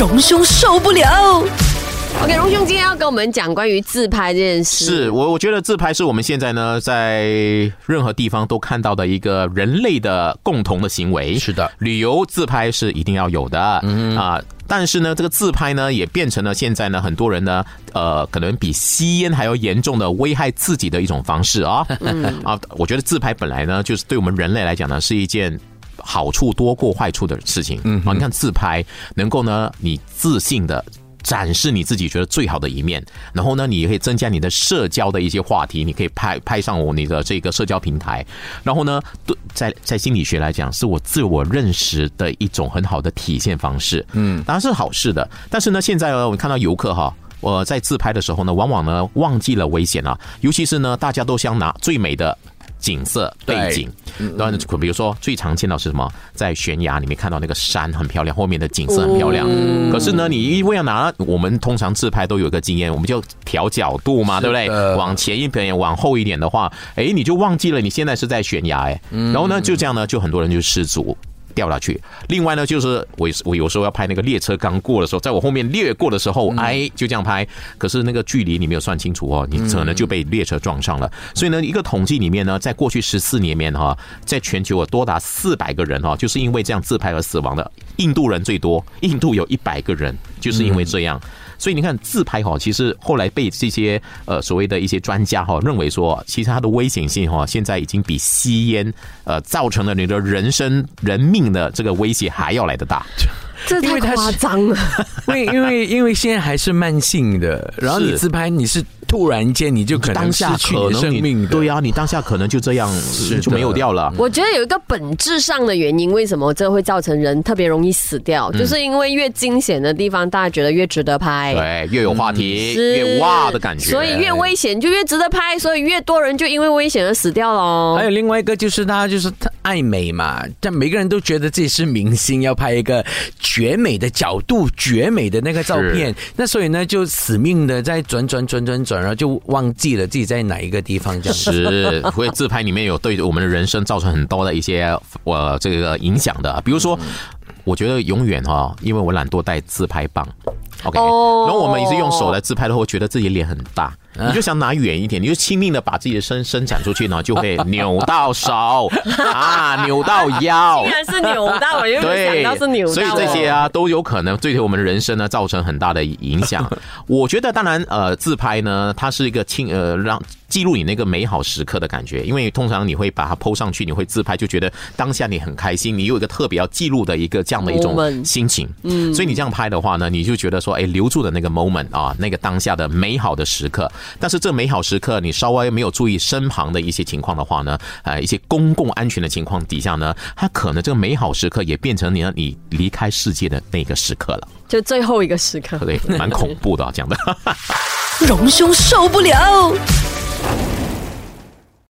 荣兄受不了。OK，荣兄今天要跟我们讲关于自拍这件事。是我我觉得自拍是我们现在呢在任何地方都看到的一个人类的共同的行为。是的，旅游自拍是一定要有的，嗯啊。但是呢，这个自拍呢，也变成了现在呢，很多人呢，呃，可能比吸烟还要严重的危害自己的一种方式啊。啊，我觉得自拍本来呢，就是对我们人类来讲呢，是一件好处多过坏处的事情。嗯，啊，你看自拍能够呢，你自信的。展示你自己觉得最好的一面，然后呢，你也可以增加你的社交的一些话题，你可以拍拍上我你的这个社交平台，然后呢，对，在在心理学来讲，是我自我认识的一种很好的体现方式，嗯，当然是好事的。但是呢，现在呢，我看到游客哈，我在自拍的时候呢，往往呢忘记了危险啊，尤其是呢，大家都想拿最美的。景色背景，然后比如说最常见到是什么？在悬崖里面看到那个山很漂亮，后面的景色很漂亮。可是呢，你因为要拿，我们通常自拍都有一个经验，我们就调角度嘛，对不对？往前一点，往后一点的话，哎，你就忘记了你现在是在悬崖，哎，然后呢，就这样呢，就很多人就失足。掉下去。另外呢，就是我我有时候要拍那个列车刚过的时候，在我后面掠过的时候，哎，就这样拍。可是那个距离你没有算清楚哦，你可能就被列车撞上了。所以呢，一个统计里面呢，在过去十四年里面哈，在全球有多达四百个人哈，就是因为这样自拍而死亡的。印度人最多，印度有一百个人，就是因为这样。所以你看自拍哈，其实后来被这些呃所谓的一些专家哈认为说，其实它的危险性哈，现在已经比吸烟呃造成了你的人生人命的这个威胁还要来得大。这太夸张了，因为因为因为现在还是慢性的，然后你自拍你是突然间你就可能失去你生命，对呀，你当下可能就这样就没有掉了。我觉得有一个本质上的原因，为什么这会造成人特别容易死掉，就是因为越惊险的地方，大家觉得越值得拍，对，越有话题，越哇的感觉，所以越危险就越值得拍，所以越多人就因为危险而死掉了。还有另外一个就是大家就是爱美嘛，但每个人都觉得自己是明星，要拍一个。绝美的角度，绝美的那个照片，那所以呢，就死命的在转转转转转，然后就忘记了自己在哪一个地方。这样是会自拍里面有对我们的人生造成很多的一些我这个影响的，比如说，我觉得永远哈，因为我懒惰带自拍棒，OK，然后我们也是用手来自拍的话，觉得自己脸很大。你就想拿远一点，你就拼命的把自己的身伸展出去然后，就会 扭到手啊，扭到腰，竟然是扭到，我又想到是扭到，所以这些啊都有可能对我们的人生呢造成很大的影响。我觉得当然呃，自拍呢，它是一个轻呃让记录你那个美好时刻的感觉，因为通常你会把它 PO 上去，你会自拍，就觉得当下你很开心，你有一个特别要记录的一个这样的一种心情，嗯，所以你这样拍的话呢，你就觉得说，哎，留住的那个 moment 啊，那个当下的美好的时刻。但是这美好时刻，你稍微没有注意身旁的一些情况的话呢，呃，一些公共安全的情况底下呢，它可能这个美好时刻也变成你你离开世界的那个时刻了，就最后一个时刻，对，蛮恐怖的讲的，荣兄受不了。